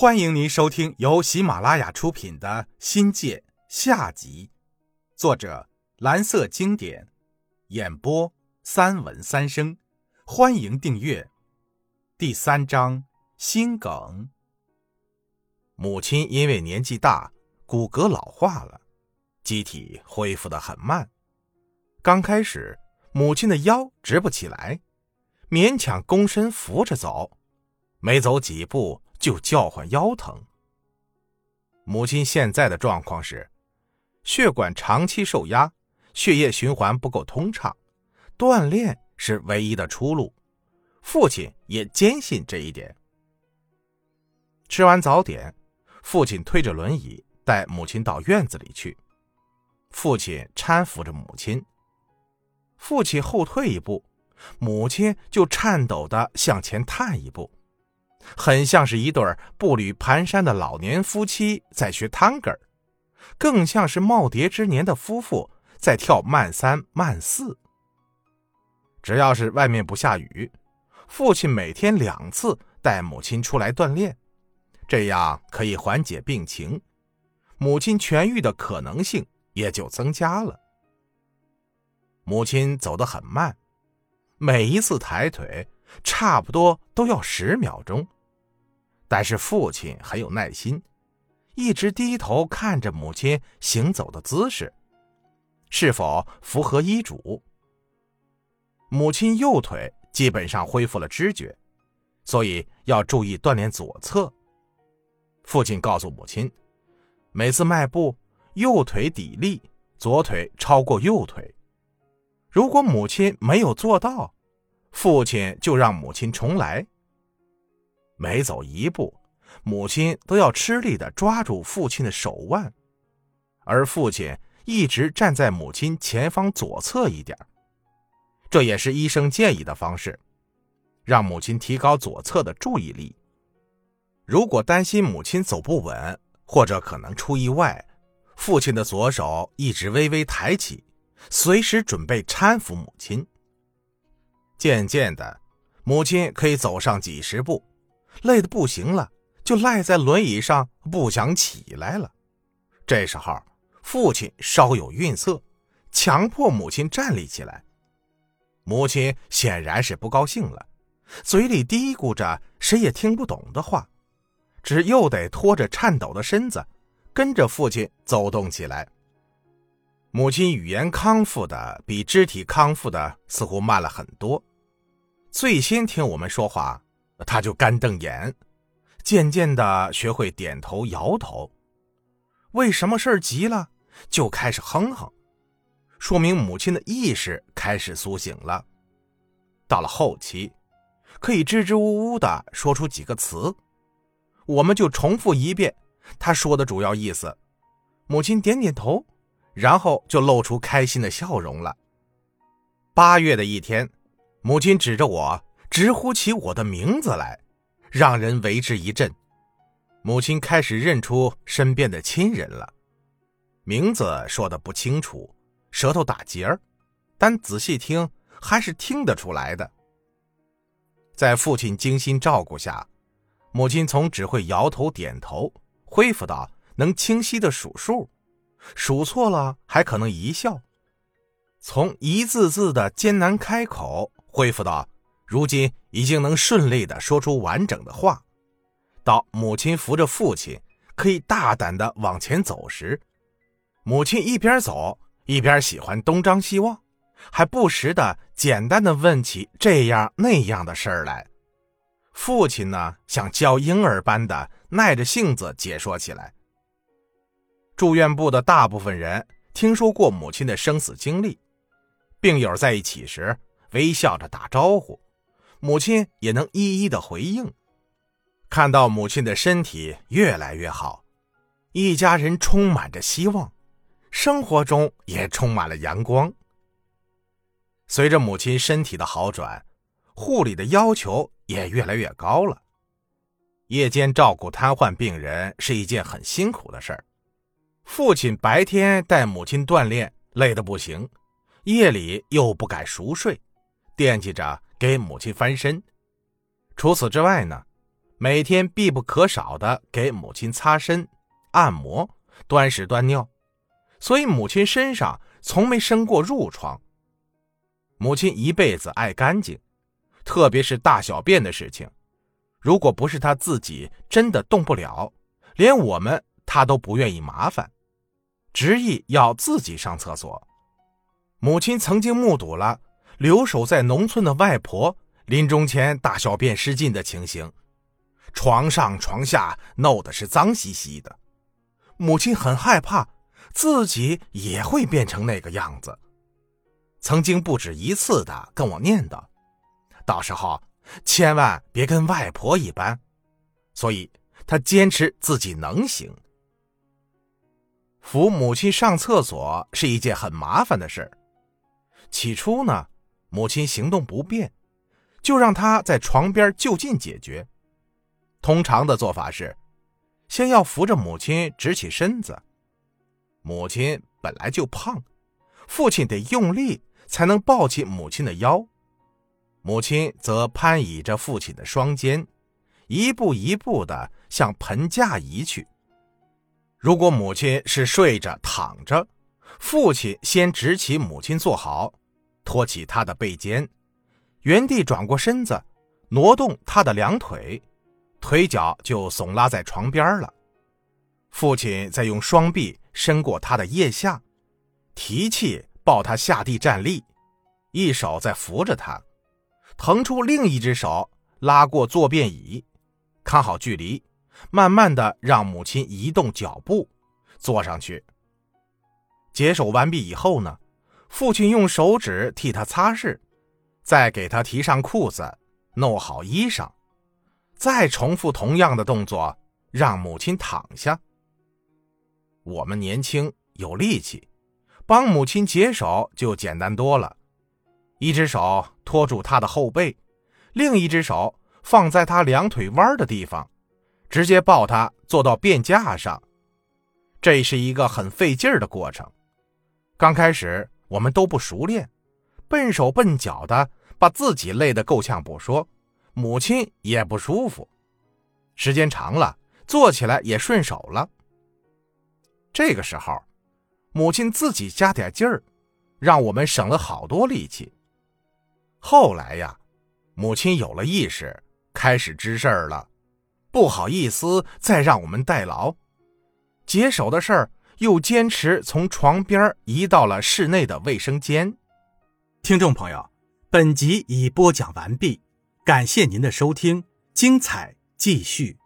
欢迎您收听由喜马拉雅出品的《新界》下集，作者蓝色经典，演播三文三生。欢迎订阅。第三章心梗。母亲因为年纪大，骨骼老化了，机体恢复的很慢。刚开始，母亲的腰直不起来，勉强躬身扶着走，没走几步。就叫唤腰疼。母亲现在的状况是，血管长期受压，血液循环不够通畅，锻炼是唯一的出路。父亲也坚信这一点。吃完早点，父亲推着轮椅带母亲到院子里去。父亲搀扶着母亲，父亲后退一步，母亲就颤抖的向前探一步。很像是一对步履蹒跚的老年夫妻在学探戈，更像是耄耋之年的夫妇在跳慢三慢四。只要是外面不下雨，父亲每天两次带母亲出来锻炼，这样可以缓解病情，母亲痊愈的可能性也就增加了。母亲走得很慢，每一次抬腿。差不多都要十秒钟，但是父亲很有耐心，一直低头看着母亲行走的姿势，是否符合医嘱。母亲右腿基本上恢复了知觉，所以要注意锻炼左侧。父亲告诉母亲，每次迈步，右腿抵力，左腿超过右腿。如果母亲没有做到，父亲就让母亲重来。每走一步，母亲都要吃力的抓住父亲的手腕，而父亲一直站在母亲前方左侧一点。这也是医生建议的方式，让母亲提高左侧的注意力。如果担心母亲走不稳或者可能出意外，父亲的左手一直微微抬起，随时准备搀扶母亲。渐渐的，母亲可以走上几十步，累得不行了，就赖在轮椅上不想起来了。这时候，父亲稍有愠色，强迫母亲站立起来。母亲显然是不高兴了，嘴里嘀咕着谁也听不懂的话，只又得拖着颤抖的身子，跟着父亲走动起来。母亲语言康复的比肢体康复的似乎慢了很多。最先听我们说话，他就干瞪眼，渐渐的学会点头摇头。为什么事儿急了，就开始哼哼，说明母亲的意识开始苏醒了。到了后期，可以支支吾吾的说出几个词，我们就重复一遍他说的主要意思。母亲点点头，然后就露出开心的笑容了。八月的一天。母亲指着我，直呼起我的名字来，让人为之一振。母亲开始认出身边的亲人了，名字说的不清楚，舌头打结儿，但仔细听还是听得出来的。在父亲精心照顾下，母亲从只会摇头点头，恢复到能清晰的数数，数错了还可能一笑，从一字字的艰难开口。恢复到如今已经能顺利的说出完整的话，到母亲扶着父亲可以大胆的往前走时，母亲一边走一边喜欢东张西望，还不时的简单的问起这样那样的事儿来。父亲呢，像教婴儿般的耐着性子解说起来。住院部的大部分人听说过母亲的生死经历，病友在一起时。微笑着打招呼，母亲也能一一的回应。看到母亲的身体越来越好，一家人充满着希望，生活中也充满了阳光。随着母亲身体的好转，护理的要求也越来越高了。夜间照顾瘫痪病人是一件很辛苦的事儿。父亲白天带母亲锻炼，累得不行，夜里又不敢熟睡。惦记着给母亲翻身。除此之外呢，每天必不可少的给母亲擦身、按摩、端屎端尿，所以母亲身上从没生过褥疮。母亲一辈子爱干净，特别是大小便的事情，如果不是她自己真的动不了，连我们她都不愿意麻烦，执意要自己上厕所。母亲曾经目睹了留守在农村的外婆临终前大小便失禁的情形，床上床下弄得是脏兮兮的，母亲很害怕自己也会变成那个样子。曾经不止一次的跟我念叨，到时候千万别跟外婆一般，所以她坚持自己能行。扶母亲上厕所是一件很麻烦的事起初呢，母亲行动不便，就让他在床边就近解决。通常的做法是，先要扶着母亲直起身子。母亲本来就胖，父亲得用力。才能抱起母亲的腰，母亲则攀倚着父亲的双肩，一步一步的向盆架移去。如果母亲是睡着躺着，父亲先直起母亲坐好，托起他的背肩，原地转过身子，挪动他的两腿，腿脚就耸拉在床边了。父亲再用双臂伸过他的腋下，提气。抱他下地站立，一手在扶着他，腾出另一只手拉过坐便椅，看好距离，慢慢的让母亲移动脚步，坐上去。解手完毕以后呢，父亲用手指替他擦拭，再给他提上裤子，弄好衣裳，再重复同样的动作，让母亲躺下。我们年轻有力气。帮母亲解手就简单多了，一只手托住她的后背，另一只手放在她两腿弯的地方，直接抱她坐到便架上。这是一个很费劲儿的过程。刚开始我们都不熟练，笨手笨脚的，把自己累得够呛不说，母亲也不舒服。时间长了，做起来也顺手了。这个时候。母亲自己加点劲儿，让我们省了好多力气。后来呀，母亲有了意识，开始知事儿了，不好意思再让我们代劳，解手的事儿又坚持从床边移到了室内的卫生间。听众朋友，本集已播讲完毕，感谢您的收听，精彩继续。